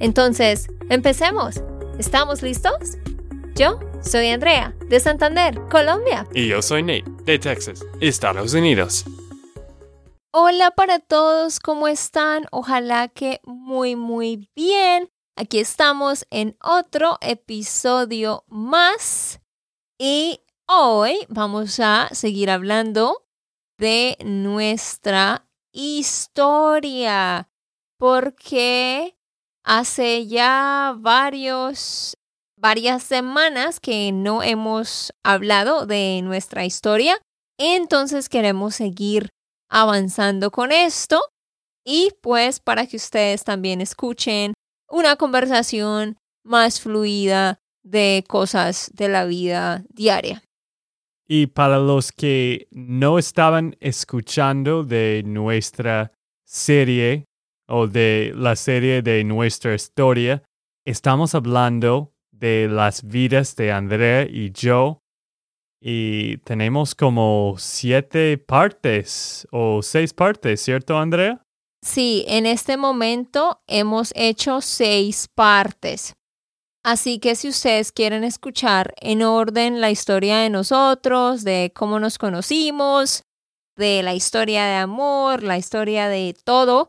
Entonces, empecemos. ¿Estamos listos? Yo soy Andrea, de Santander, Colombia. Y yo soy Nate, de Texas, Estados Unidos. Hola para todos, ¿cómo están? Ojalá que muy, muy bien. Aquí estamos en otro episodio más. Y Hoy vamos a seguir hablando de nuestra historia, porque hace ya varios, varias semanas que no hemos hablado de nuestra historia, entonces queremos seguir avanzando con esto y pues para que ustedes también escuchen una conversación más fluida de cosas de la vida diaria. Y para los que no estaban escuchando de nuestra serie o de la serie de nuestra historia, estamos hablando de las vidas de Andrea y yo. Y tenemos como siete partes o seis partes, ¿cierto, Andrea? Sí, en este momento hemos hecho seis partes. Así que si ustedes quieren escuchar en orden la historia de nosotros, de cómo nos conocimos, de la historia de amor, la historia de todo,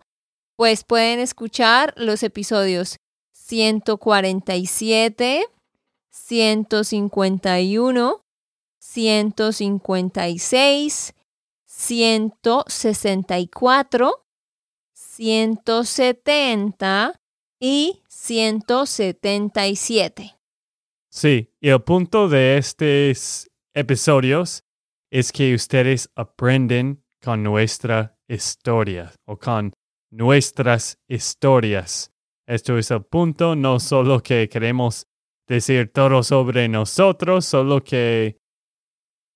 pues pueden escuchar los episodios 147, 151, 156, 164, 170 y 177. Sí, y el punto de estos episodios es que ustedes aprenden con nuestra historia o con nuestras historias. Esto es el punto, no solo que queremos decir todo sobre nosotros, solo que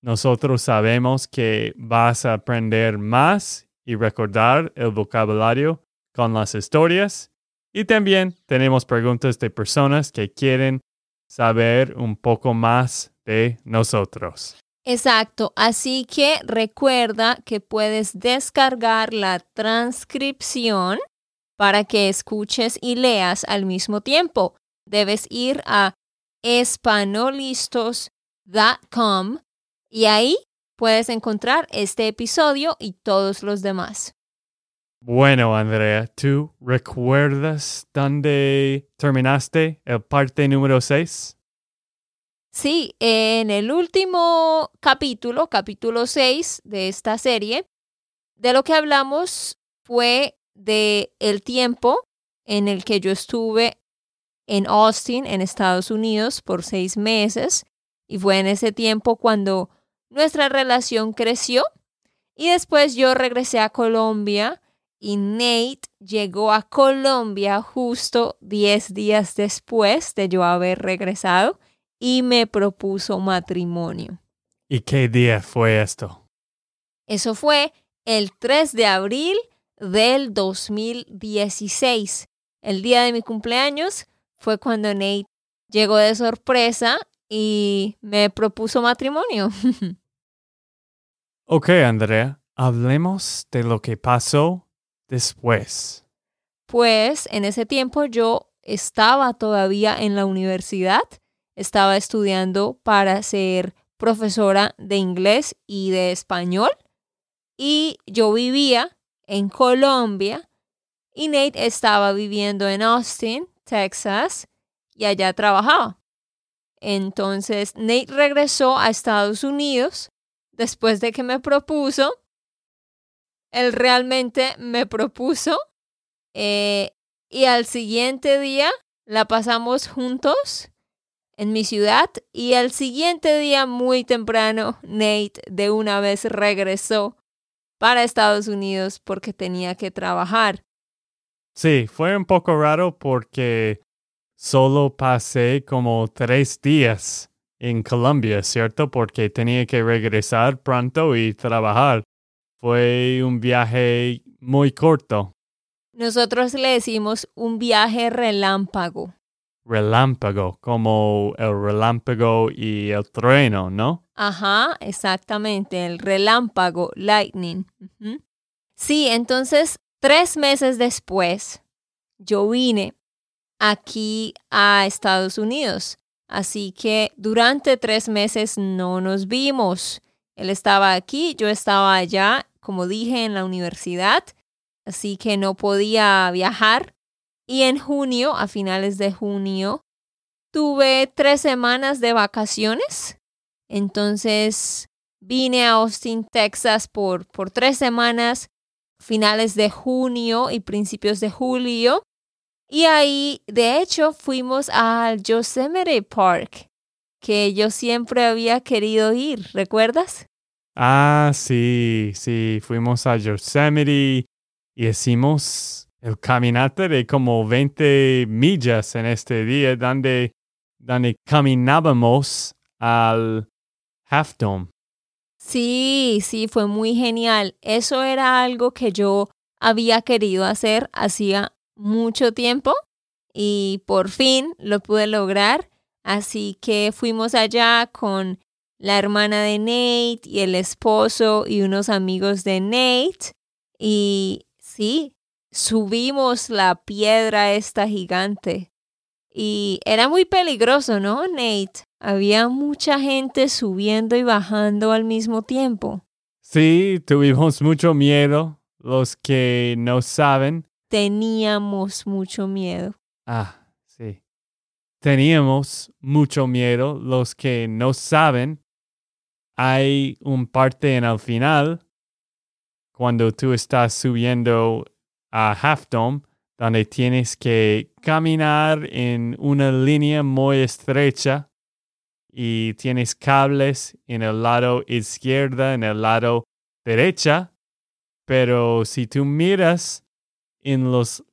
nosotros sabemos que vas a aprender más y recordar el vocabulario con las historias y también tenemos preguntas de personas que quieren saber un poco más de nosotros. Exacto, así que recuerda que puedes descargar la transcripción para que escuches y leas al mismo tiempo. Debes ir a espanolistos.com y ahí puedes encontrar este episodio y todos los demás. Bueno, Andrea, ¿tú recuerdas dónde terminaste el parte número 6? Sí, en el último capítulo, capítulo 6 de esta serie, de lo que hablamos fue de el tiempo en el que yo estuve en Austin, en Estados Unidos, por seis meses. Y fue en ese tiempo cuando nuestra relación creció. Y después yo regresé a Colombia y Nate llegó a Colombia justo 10 días después de yo haber regresado y me propuso matrimonio. ¿Y qué día fue esto? Eso fue el 3 de abril del 2016. El día de mi cumpleaños fue cuando Nate llegó de sorpresa y me propuso matrimonio. ok, Andrea, hablemos de lo que pasó después? Pues en ese tiempo yo estaba todavía en la universidad, estaba estudiando para ser profesora de inglés y de español y yo vivía en Colombia y Nate estaba viviendo en Austin, Texas y allá trabajaba. Entonces Nate regresó a Estados Unidos después de que me propuso él realmente me propuso eh, y al siguiente día la pasamos juntos en mi ciudad y al siguiente día muy temprano Nate de una vez regresó para Estados Unidos porque tenía que trabajar. Sí, fue un poco raro porque solo pasé como tres días en Colombia, ¿cierto? Porque tenía que regresar pronto y trabajar. Fue un viaje muy corto. Nosotros le decimos un viaje relámpago. Relámpago, como el relámpago y el trueno, ¿no? Ajá, exactamente, el relámpago, lightning. Sí, entonces, tres meses después, yo vine aquí a Estados Unidos. Así que durante tres meses no nos vimos. Él estaba aquí, yo estaba allá, como dije, en la universidad. Así que no podía viajar. Y en junio, a finales de junio, tuve tres semanas de vacaciones. Entonces vine a Austin, Texas por, por tres semanas, finales de junio y principios de julio. Y ahí, de hecho, fuimos al Yosemite Park, que yo siempre había querido ir, ¿recuerdas? Ah, sí, sí, fuimos a Yosemite y hicimos el caminata de como 20 millas en este día, donde, donde caminábamos al Half Dome. Sí, sí, fue muy genial. Eso era algo que yo había querido hacer hacía mucho tiempo y por fin lo pude lograr. Así que fuimos allá con la hermana de Nate y el esposo y unos amigos de Nate. Y sí, subimos la piedra esta gigante. Y era muy peligroso, ¿no, Nate? Había mucha gente subiendo y bajando al mismo tiempo. Sí, tuvimos mucho miedo. Los que no saben, Teníamos mucho miedo. Ah, sí. Teníamos mucho miedo. Los que no saben, hay un parte en el final, cuando tú estás subiendo a Half Dome, donde tienes que caminar en una línea muy estrecha y tienes cables en el lado izquierdo, en el lado derecha, pero si tú miras en los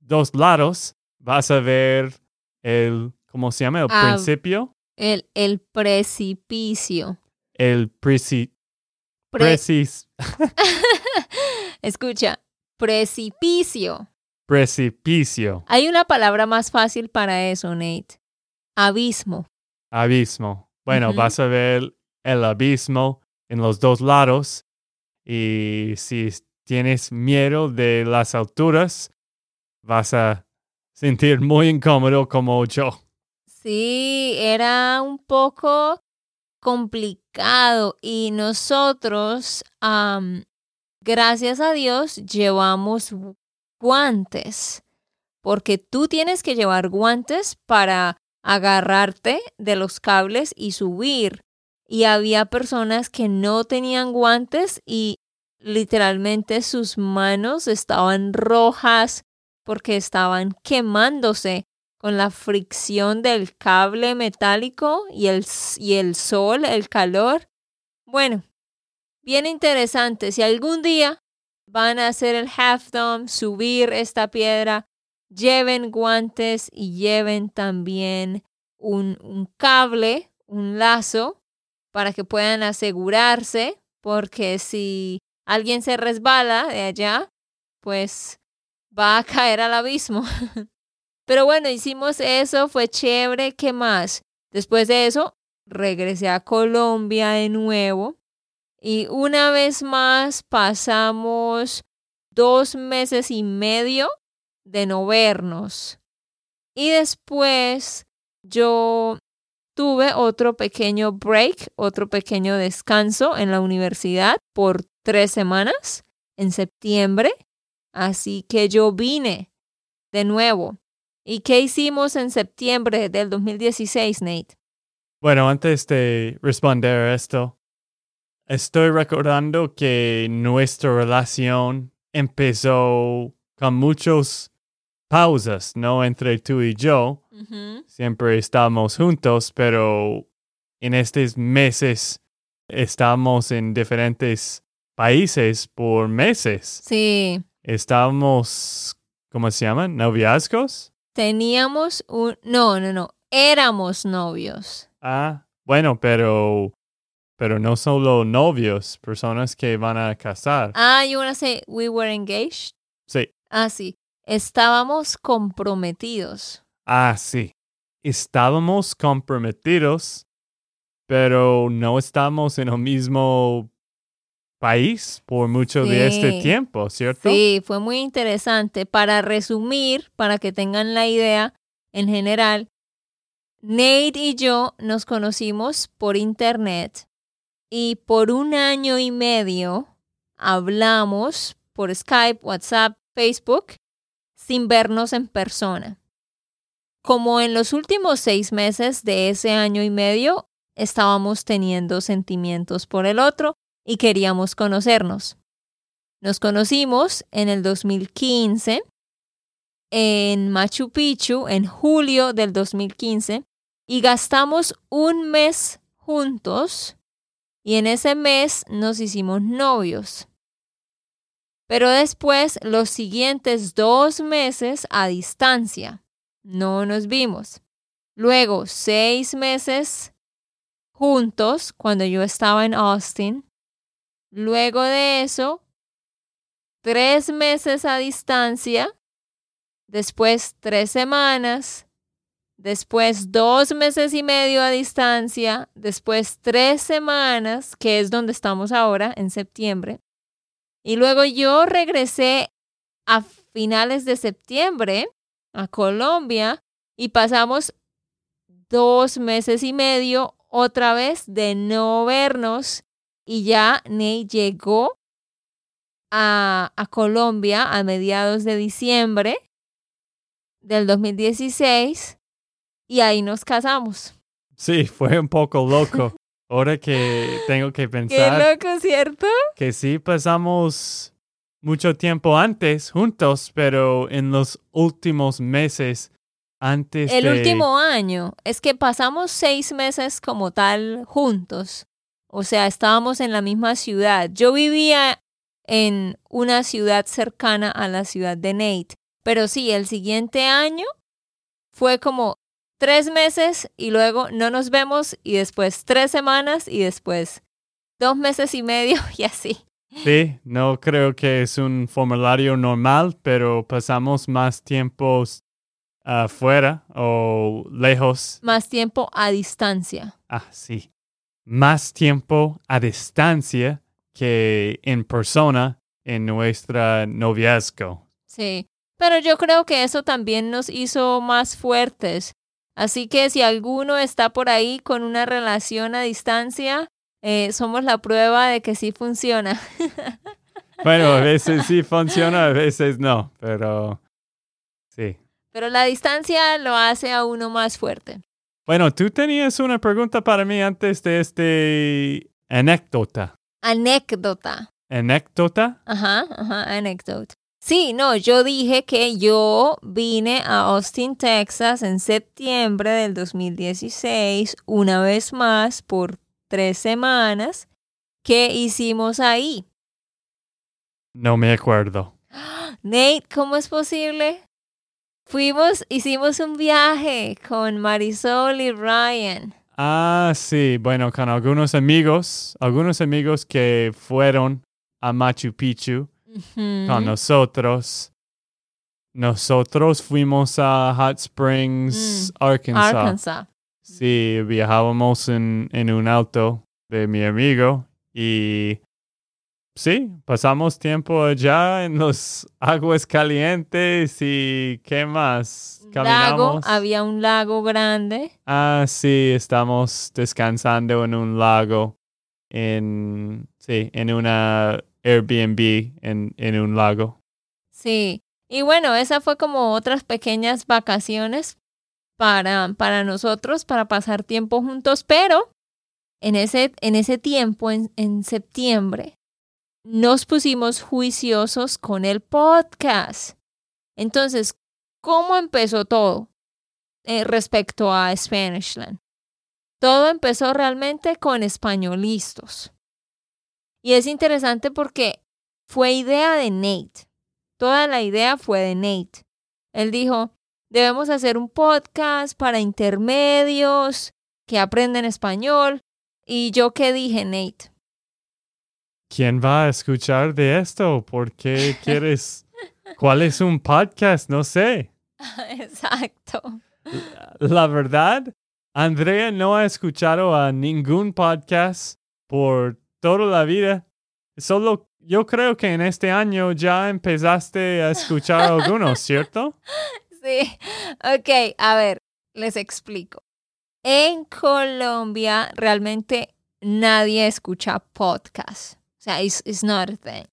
dos lados, vas a ver el, ¿cómo se llama? El Ah. principio. El, el precipicio. El preci, Pre- precis, Escucha, precipicio. precipicio, Hay una palabra más fácil para eso, Nate. Abismo. abismo. Bueno, vas a ver el abismo en los dos lados y si tienes miedo de las alturas, vas a sentir muy incómodo como yo. Sí, era un poco complicado y nosotros, gracias a Dios, llevamos guantes, porque tú tienes que llevar guantes para agarrarte de los cables y subir. Y había personas que no tenían guantes y literalmente sus manos estaban rojas porque estaban quemándose con la fricción del cable metálico y el, y el sol, el calor. Bueno, bien interesante. Si algún día van a hacer el half dome, subir esta piedra, lleven guantes y lleven también un, un cable, un lazo, para que puedan asegurarse, porque si alguien se resbala de allá, pues va a caer al abismo. Pero bueno, hicimos eso, fue chévere. ¿Qué más? Después de eso, regresé a Colombia de nuevo. Y una vez más pasamos dos meses y medio de no vernos. Y después yo tuve otro pequeño break, otro pequeño descanso en la universidad por tres semanas en septiembre. Así que yo vine de nuevo. ¿Y qué hicimos en septiembre del 2016, Nate? Bueno, antes de responder a esto, estoy recordando que nuestra relación empezó con muchas pausas, ¿no? Entre tú y yo. Siempre estábamos juntos, pero en estos meses estamos en diferentes países por meses. Sí, Estábamos ¿cómo se llaman? ¿Noviazgos? Teníamos un... No, no, no. Éramos novios. Ah, bueno, pero, pero no solo novios, personas que van a casar. Ah, you wanna say we were engaged? Sí. Ah, sí. Estábamos comprometidos. Ah, sí. Estábamos comprometidos, pero no estamos en el mismo país por mucho de este tiempo, ¿cierto? Sí, fue muy interesante. Para resumir, para que tengan la idea en general, Nate y yo nos conocimos por internet y por un año y medio hablamos por Skype, WhatsApp, Facebook, sin vernos en persona. Como en los últimos seis meses de ese año y medio estábamos teniendo sentimientos por el otro y queríamos conocernos. Nos conocimos en el 2015 en Machu Picchu en julio del 2015 y gastamos un mes juntos y en ese mes nos hicimos novios. Pero después los siguientes dos meses a distancia no nos vimos. Luego seis meses juntos cuando yo estaba en Austin. Luego de eso, tres meses a distancia después tres semanas, después dos meses y medio a distancia, después tres semanas, que es donde estamos ahora, en septiembre. Y luego yo regresé a finales de septiembre a Colombia y pasamos dos meses y medio otra vez de no vernos y ya Ney llegó a, a Colombia a mediados de diciembre del 2016 y ahí nos casamos. Sí, fue un poco loco. Ahora que tengo que Qué pensar loco, ¿cierto? que sí pasamos mucho tiempo antes juntos, pero en los últimos meses antes El de... último año es que pasamos seis meses como tal juntos. O sea, estábamos en la misma ciudad. Yo vivía en una ciudad cercana a la ciudad de Nate. Pero sí, el siguiente año fue como tres meses y luego no nos vemos y después tres semanas y después dos meses y medio y así. Sí, no creo que es un formulario normal, pero pasamos más tiempos afuera o lejos. Más tiempo a distancia. Ah, sí. Más tiempo a distancia que en persona en nuestra noviazgo. Sí, pero yo creo que eso también nos hizo más fuertes. Así que si alguno está por ahí con una relación a distancia, eh, somos la prueba de que sí funciona. Bueno, a veces sí funciona, a veces no, pero sí. Pero la distancia lo hace a uno más fuerte. Bueno, tú tenías una pregunta para mí antes de este anécdota. Anécdota. ¿Anécdota? Ajá, ajá, anécdota. Sí, no, yo dije que yo vine a Austin, Texas en septiembre del 2016, una vez más por tres semanas. ¿Qué hicimos ahí? No me acuerdo. Nate, ¿cómo es posible? Fuimos, hicimos un viaje con Marisol y Ryan. Ah, sí, bueno, con algunos amigos, algunos amigos que fueron a Machu Picchu Ujú. con nosotros. Nosotros fuimos a Hot Springs, Arkansas. Arkansas. Sí, viajábamos en, en un auto de mi amigo y sí, pasamos tiempo allá en los aguas calientes y ¿qué más? Lago, Caminamos. había un lago grande. Ah, sí, estamos descansando en un lago, en, sí, en una Airbnb en, en un lago. Sí. Y bueno, esa fue como otras pequeñas vacaciones para, para nosotros, para pasar tiempo juntos, pero en ese, en ese tiempo, en, en septiembre, nos pusimos juiciosos con el podcast. Entonces, ¿cómo empezó todo eh, respecto a Spanishland? Todo empezó realmente con españolistas. Y es interesante porque fue idea de Nate. toda la idea fue de Nate. Él dijo, debemos hacer un podcast para intermedios que aprenden español. Y yo qué dije, Nate. ¿Quién va a escuchar de esto? ¿Por qué quieres? ¿Cuál es un podcast? No sé. Exacto. La verdad, Andrea no ha escuchado a ningún podcast por toda la vida. Solo yo creo que en este año ya empezaste a escuchar algunos, ¿cierto? Sí. Ok, a ver, les explico. En Colombia realmente nadie escucha podcast. O sea, it's, it's not a thing.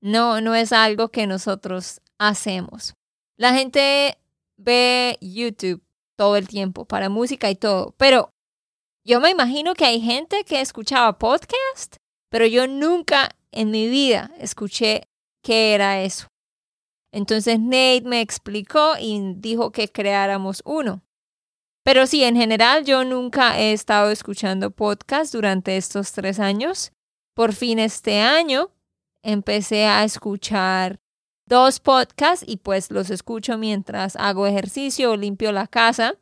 No, no es algo que nosotros hacemos. La gente ve YouTube todo el tiempo para música y todo, pero yo me imagino que hay gente que escuchaba podcast, pero yo nunca en mi vida escuché qué era eso. Entonces Nate me explicó y dijo que creáramos uno. Pero sí, en general yo nunca he estado escuchando podcast durante estos tres años. Por fin este año empecé a escuchar dos podcasts y pues los escucho mientras hago ejercicio o limpio la casa.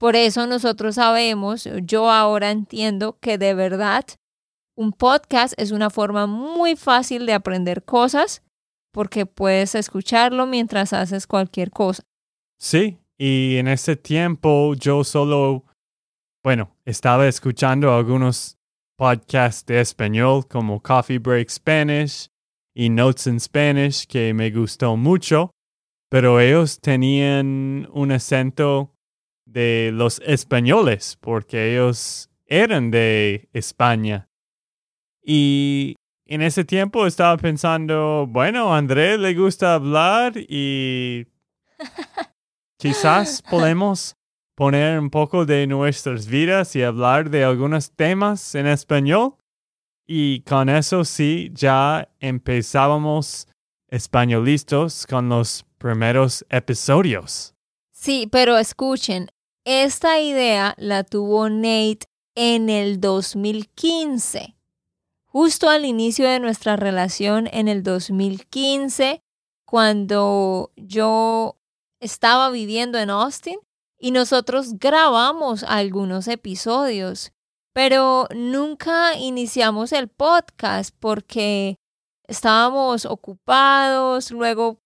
Por eso nosotros sabemos, yo ahora entiendo que de verdad un podcast es una forma muy fácil de aprender cosas porque puedes escucharlo mientras haces cualquier cosa. Sí, y en ese tiempo yo solo, bueno, estaba escuchando algunos podcasts de español como Coffee Break Spanish y Notes in Spanish que me gustó mucho, pero ellos tenían un acento de los españoles porque ellos eran de España. Y en ese tiempo estaba pensando, bueno, a André le gusta hablar y quizás podemos poner un poco de nuestras vidas y hablar de algunos temas en español. Y con eso sí, ya empezábamos españolistas con los primeros episodios. Sí, pero escuchen, esta idea la tuvo Nate en el 2015 justo al inicio de nuestra relación en el 2015, cuando yo estaba viviendo en Austin y nosotros grabamos algunos episodios, pero nunca iniciamos el podcast porque estábamos ocupados, luego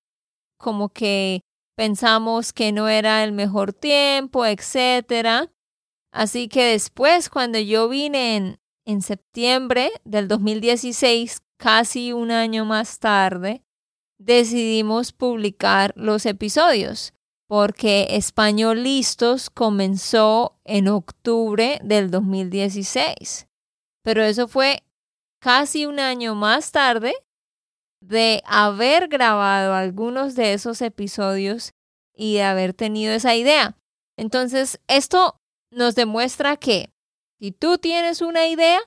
como que pensamos que no era el mejor tiempo, etc. Así que después, cuando yo vine en, en septiembre del 2016, casi un año más tarde, decidimos publicar los episodios porque Español Listos comenzó en octubre del 2016. Pero eso fue casi un año más tarde de haber grabado algunos de esos episodios y de haber tenido esa idea. Entonces, esto nos demuestra que si tú tienes una idea,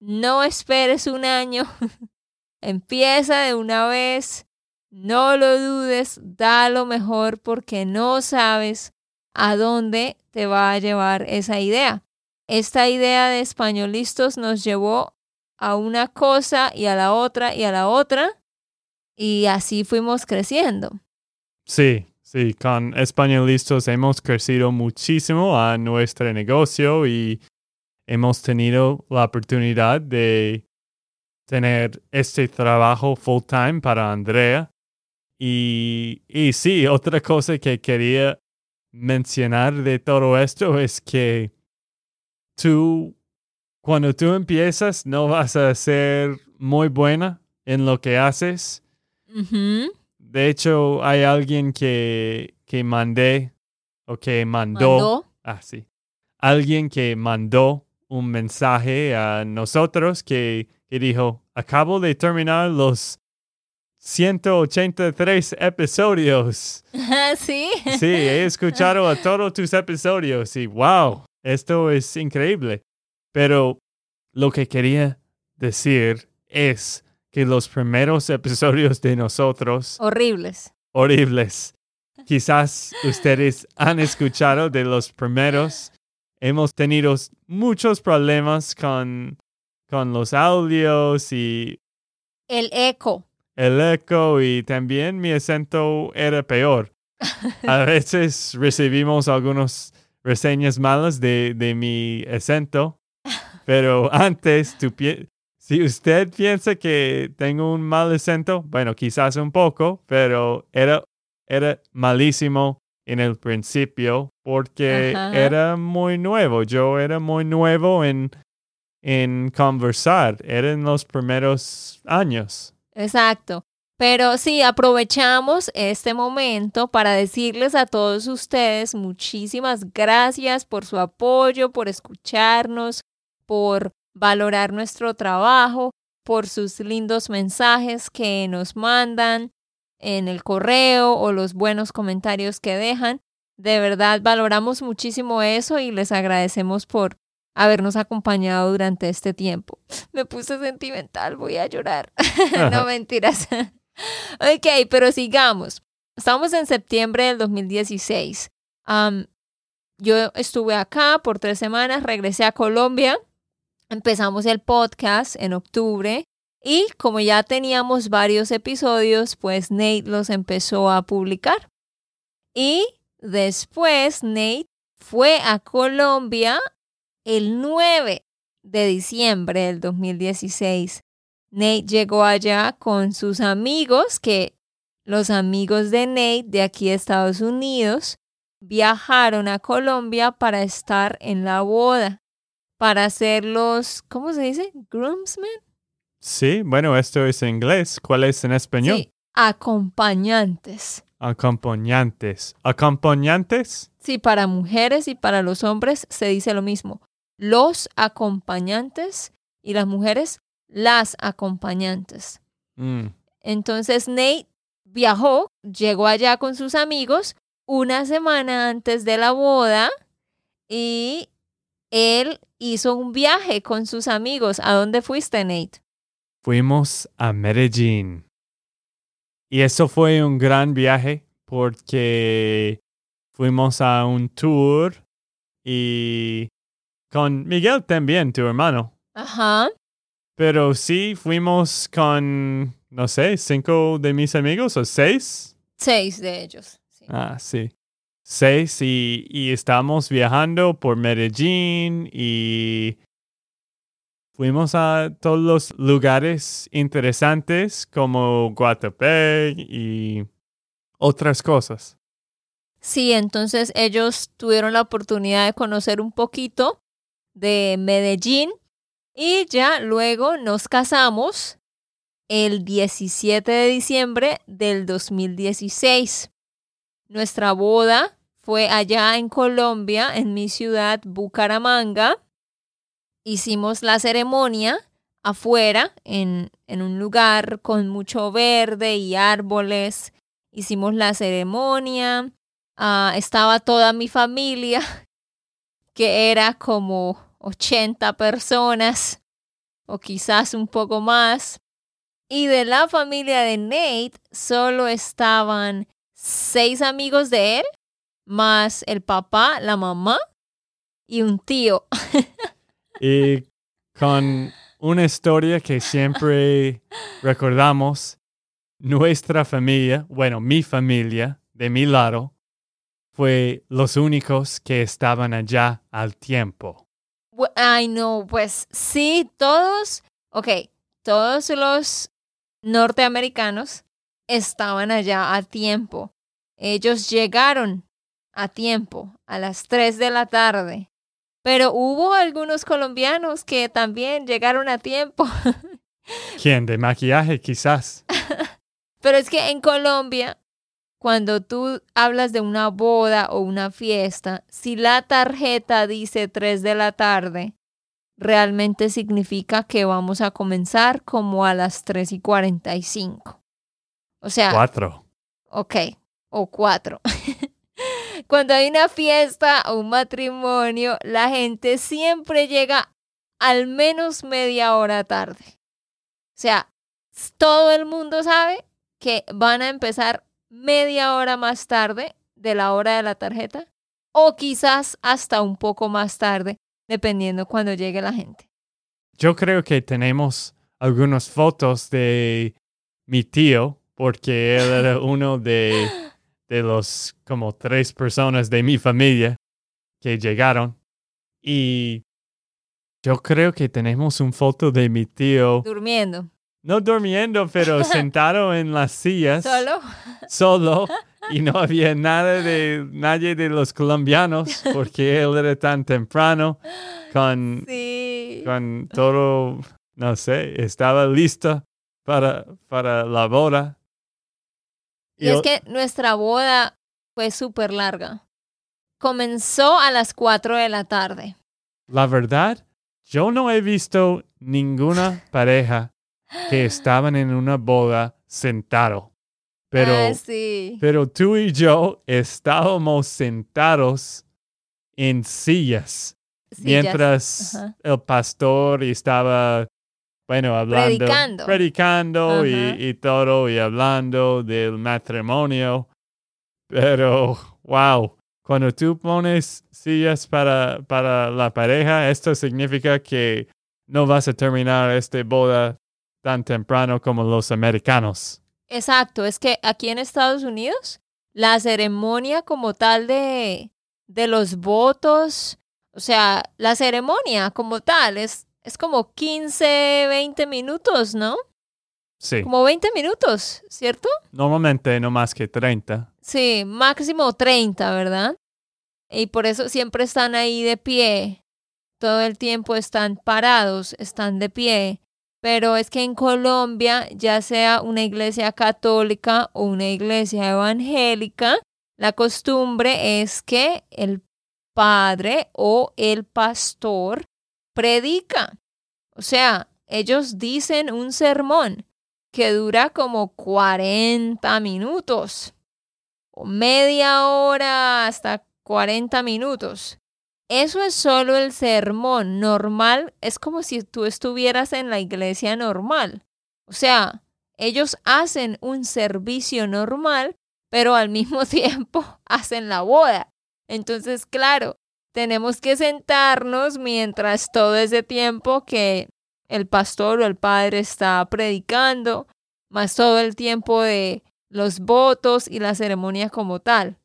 no esperes un año. Empieza de una vez. No lo dudes. Da lo mejor porque no sabes a dónde te va a llevar esa idea. Esta idea de españolistas nos llevó a una cosa y a la otra y a la otra. Y así fuimos creciendo. Sí, sí, con españolistas hemos crecido muchísimo a nuestro negocio y hemos tenido la oportunidad de tener este trabajo full time para Andrea. Y, y sí, otra cosa que quería mencionar de todo esto es que tú, cuando tú empiezas, no vas a ser muy buena en lo que haces. De hecho, hay alguien que, que mandé o que mandó. ¿Mandó? Ah, sí. Alguien que mandó un mensaje a nosotros que, dijo, acabo de terminar los 183 episodios. ¿Sí? Sí, he escuchado a todos tus episodios y wow, esto es increíble. Pero lo que quería decir es que los primeros episodios de nosotros... Horribles. Horribles. Quizás ustedes han escuchado de los primeros hemos tenido muchos problemas con, con los audios y... El eco. el eco y también mi acento era peor. A veces recibimos algunas reseñas malas de, de mi acento, pero antes, tú pi- si usted piensa que tengo un mal acento, bueno, quizás un poco, pero era, era malísimo en el principio porque Ajá. era muy nuevo. Yo era muy nuevo en, en conversar. Era en los primeros años. Exacto. Pero sí, aprovechamos este momento para decirles a todos ustedes muchísimas gracias por su apoyo, por escucharnos, por valorar nuestro trabajo, por sus lindos mensajes que nos mandan en el correo o los buenos comentarios que dejan. De verdad, valoramos muchísimo eso y les agradecemos por habernos acompañado durante este tiempo. Me puse sentimental, voy a llorar. no mentiras. ok, pero sigamos. Estamos en septiembre del 2016. Am, yo estuve acá por tres semanas, regresé a Colombia, empezamos el podcast en octubre y como ya teníamos varios episodios, pues Nate los empezó a publicar. Y después Nate fue a Colombia el 9 de diciembre del 2016. Nate llegó allá con sus amigos, que los amigos de Nate de aquí de Estados Unidos viajaron a Colombia para estar en la boda, para ser los, ¿cómo se dice? Groomsmen. Sí, bueno, esto es en inglés. ¿Cuál es en español? Sí, acompañantes. Acompañantes. ¿Acompañantes? Sí, para mujeres y para los hombres se dice lo mismo. Los acompañantes y las mujeres, las acompañantes. Mm. Entonces Nate viajó, llegó allá con sus amigos una semana antes de la boda y él hizo un viaje con sus amigos. ¿A dónde fuiste, Nate? Fuimos a Medellín. Y eso fue un gran viaje porque fuimos a un tour y con Miguel también, tu hermano. Ajá. Pero sí fuimos con, no sé, cinco de mis amigos o seis. Seis de ellos. sí. Ah, sí. Seis y, y estamos viajando por Medellín y fuimos a todos los lugares interesantes como Guatapé y otras cosas. Sí, entonces ellos tuvieron la oportunidad de conocer un poquito de Medellín y ya luego nos casamos el 17 de diciembre del 2016. Nuestra boda fue allá en Colombia, en mi ciudad, Bucaramanga. Hicimos la ceremonia afuera, en, en un lugar con mucho verde y árboles. Hicimos la ceremonia. Ah, estaba toda mi familia, que era como 80 personas o quizás un poco más. Y de la familia de Nate solo estaban seis amigos de él, más el papá, la mamá y un tío. Y con una historia que siempre recordamos, nuestra familia, bueno, mi familia, de mi lado, fue los únicos que estaban allá al tiempo. Ay, no, pues sí, todos, ok, todos los norteamericanos estaban allá a tiempo. Ellos llegaron a tiempo, a las 3 de la tarde. Pero hubo algunos colombianos que también llegaron a tiempo. ¿Quién? De maquillaje, quizás. Pero es que en Colombia, cuando tú hablas de una boda o una fiesta, si la tarjeta dice 3 de la tarde, realmente significa que vamos a comenzar como a las 3 y 45. O sea, Cuatro. ok, o 4. Cuando hay una fiesta o un matrimonio, la gente siempre llega al menos media hora tarde. O sea, todo el mundo sabe que van a empezar media hora más tarde de la hora de la tarjeta o quizás hasta un poco más tarde, dependiendo cuando llegue la gente. Yo creo que tenemos algunas fotos de mi tío, porque él era uno de, de los como tres personas de mi familia que llegaron. Y yo creo que tenemos un foto de mi tío, Durmiendo. no durmiendo, pero sentado en las sillas, ¿Solo? solo, y no había nada de nadie de los colombianos, porque él era tan temprano con, Sí. con todo, no sé, estaba listo para, para la boda. Y es que nuestra boda fue súper larga. Comenzó a las 4 de la tarde. La verdad, yo no he visto ninguna pareja que estaban en una boda sentado. Pero, Ah, sí. pero tú y yo estábamos sentados en sillas Sillas. mientras el pastor estaba, bueno, hablando, Predicando. predicando y, y todo y hablando del matrimonio. Pero, wow, cuando tú pones sillas para, para la pareja, esto significa que no vas a terminar esta boda tan temprano como los americanos. Exacto, es que aquí en Estados Unidos la ceremonia como tal de, de los votos, o sea, la ceremonia como tal es, es como 15, 20 minutos, ¿no? Sí, Como 20 minutos, ¿cierto? normalmente no más que 30. Sí, máximo 30, ¿verdad? Y por eso siempre están ahí de pie. Todo el tiempo están parados, están de pie. Pero es que en Colombia, ya sea una iglesia católica o una iglesia evangélica, la costumbre es que el padre o el pastor predica. O sea, ellos dicen un sermón que dura como 40 minutos o media hora hasta 40 minutos. Eso es solo el sermón normal, es como si tú estuvieras en la iglesia normal. O sea, ellos hacen un servicio normal, pero al mismo tiempo hacen la boda. Entonces, claro, tenemos que sentarnos mientras todo ese tiempo que el pastor o el padre está predicando, más todo el tiempo de los votos y la ceremonia como tal.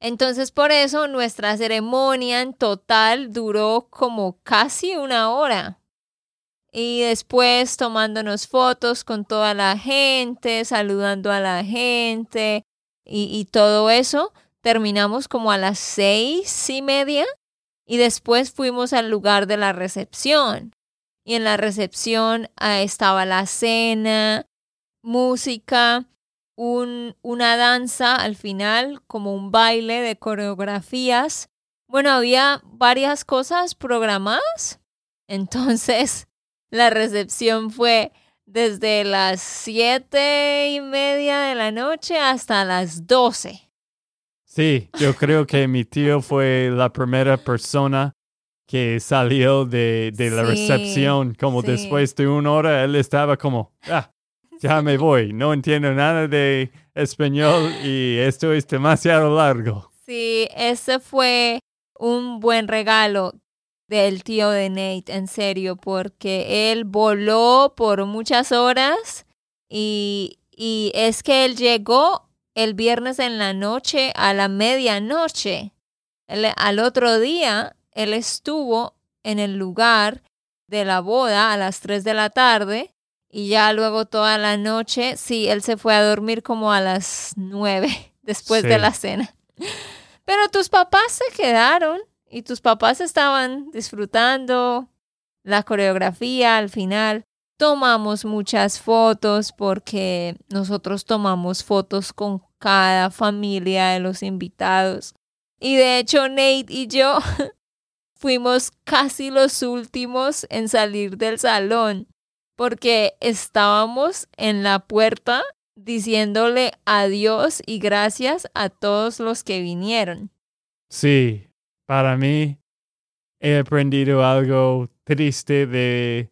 Entonces por eso nuestra ceremonia en total duró como casi una hora. Y después tomándonos fotos con toda la gente, saludando a la gente y, y todo eso, terminamos como a las seis y media y después fuimos al lugar de la recepción. Y en la recepción ah, estaba la cena, música, un, una danza al final, como un baile de coreografías. Bueno, había varias cosas programadas. Entonces, la recepción fue desde las siete y media de la noche hasta las doce. Sí, yo creo que mi tío fue la primera persona que salió de, de la Sí, recepción. Como sí. después de una hora, él estaba como, ah, ya me voy, no entiendo nada de español y esto es demasiado largo. Sí, ese fue un buen regalo del tío de Nate, en serio, porque él voló por muchas horas y, y es que él llegó el viernes en la noche a la medianoche. Él- al otro día, él estuvo en el lugar de la boda a las 3 de la tarde y ya luego toda la noche, sí, él se fue a dormir como a las 9 después de la cena. Pero tus papás se quedaron y tus papás estaban disfrutando la coreografía al final. Tomamos muchas fotos porque nosotros tomamos fotos con cada familia de los invitados. Y de hecho Nate y yo fuimos casi los últimos en salir del salón porque estábamos en la puerta diciéndole adiós y gracias a todos los que vinieron. Sí, para mí he aprendido algo triste de,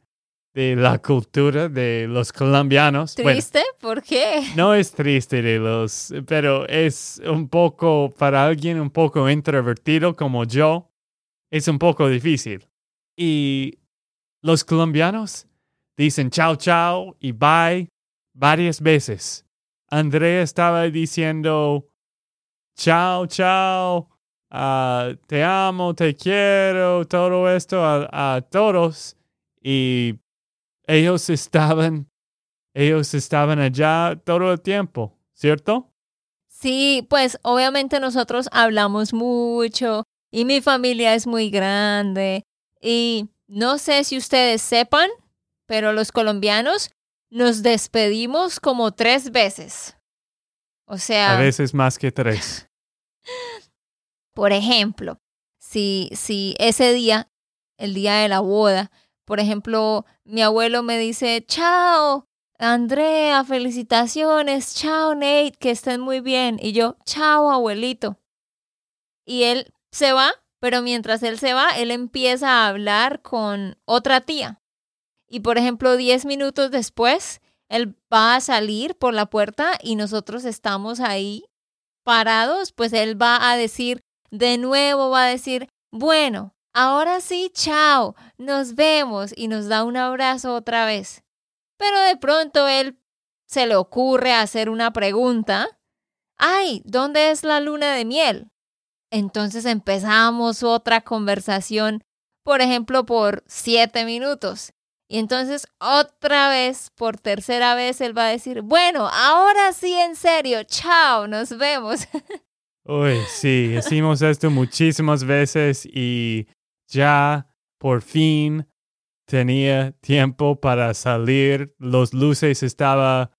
de la cultura de los colombianos. Bueno, ¿Triste? ¿Por qué? no es triste de los, pero es un poco, para alguien un poco introvertido como yo, es un poco difícil. Y los colombianos dicen chao, chao y bye varias veces. Andrea estaba diciendo, chao, chao, ah, te amo, te quiero, todo esto a, a todos. Y ellos estaban, ellos estaban allá todo el tiempo, ¿cierto? Sí, pues obviamente nosotros hablamos mucho y mi familia es muy grande y no sé si ustedes sepan, pero los colombianos nos despedimos como tres veces. O sea... A veces más que tres. Por ejemplo, si, si ese día, el día de la boda, por ejemplo, mi abuelo me dice, chao, Andrea, felicitaciones, chao Nate, que estén muy bien. Y yo, chao abuelito. Y él se va, pero mientras él se va, él empieza a hablar con otra tía. Y por ejemplo, diez minutos después, él va a salir por la puerta y nosotros estamos ahí parados, pues él va a decir, de nuevo va a decir, bueno, ahora sí, chao, nos vemos y nos da un abrazo otra vez. Pero de pronto él se le ocurre hacer una pregunta. Ay, ¿dónde es la luna de miel? Entonces empezamos otra conversación, por ejemplo, por siete minutos. Y entonces otra vez, por tercera vez, él va a decir, bueno, ahora sí, en serio, chao, nos vemos. Uy, sí, hicimos esto muchísimas veces y ya por fin tenía tiempo para salir, los luces estaban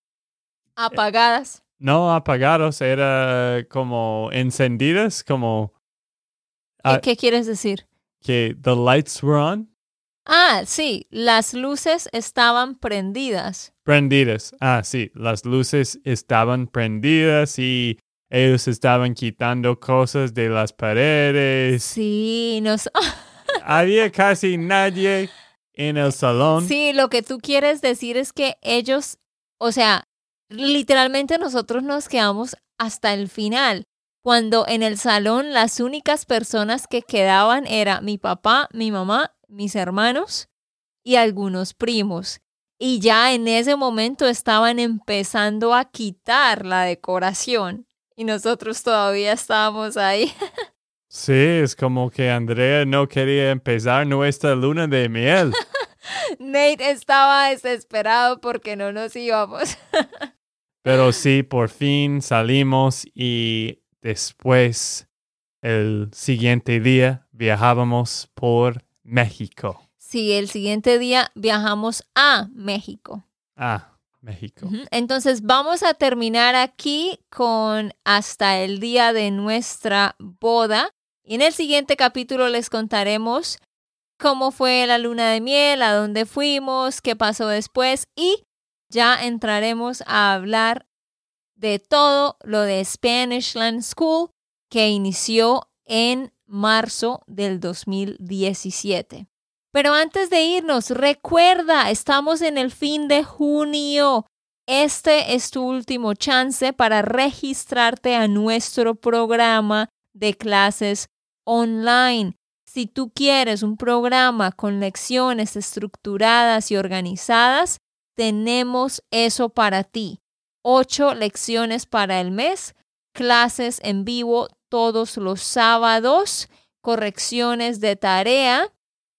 apagadas. No apagados, era como encendidas, como... ¿Qué, ¿Qué quieres decir? Que the lights were on. Ah, sí, las luces estaban prendidas. Prendidas, ah, sí, las luces estaban prendidas y ellos estaban quitando cosas de las paredes. Sí, nos... Había casi nadie en el salón. Sí, lo que tú quieres decir es que ellos, o sea, literalmente nosotros nos quedamos hasta el final, cuando en el salón las únicas personas que quedaban era mi papá, mi mamá, mis hermanos y algunos primos. Y ya en ese momento estaban empezando a quitar la decoración y nosotros todavía estábamos ahí. Sí, es como que Andrea no quería empezar nuestra luna de miel. Nate estaba desesperado porque no nos íbamos. Pero sí, por fin salimos y después, el siguiente día, viajábamos por México. Sí, el siguiente día viajamos a México. Ah, México. Entonces vamos a terminar aquí con hasta el día de nuestra boda. Y en el siguiente capítulo les contaremos cómo fue la luna de miel, a dónde fuimos, qué pasó después y ya entraremos a hablar de todo lo de Spanish Land School que inició en marzo del 2017. Pero antes de irnos, recuerda, estamos en el fin de junio. Este es tu último chance para registrarte a nuestro programa de clases online. Si tú quieres un programa con lecciones estructuradas y organizadas, tenemos eso para ti. Ocho lecciones para el mes, clases en vivo todos los sábados, correcciones de tarea,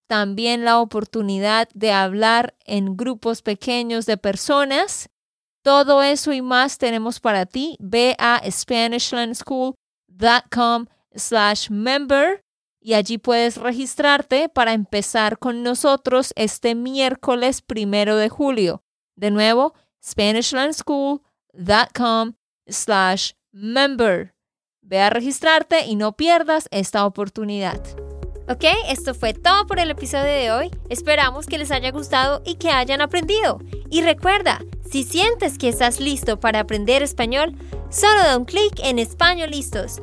también la oportunidad de hablar en grupos pequeños de personas. Todo eso y más tenemos para ti. Ve a SpanishLandSchool.com slash member y allí puedes registrarte para empezar con nosotros este miércoles primero de julio. De nuevo, SpanishLandSchool.com slash member. Ve a registrarte y no pierdas esta oportunidad. Ok, esto fue todo por el episodio de hoy. Esperamos que les haya gustado y que hayan aprendido. Y recuerda, si sientes que estás listo para aprender español, solo da un clic en Español Listos.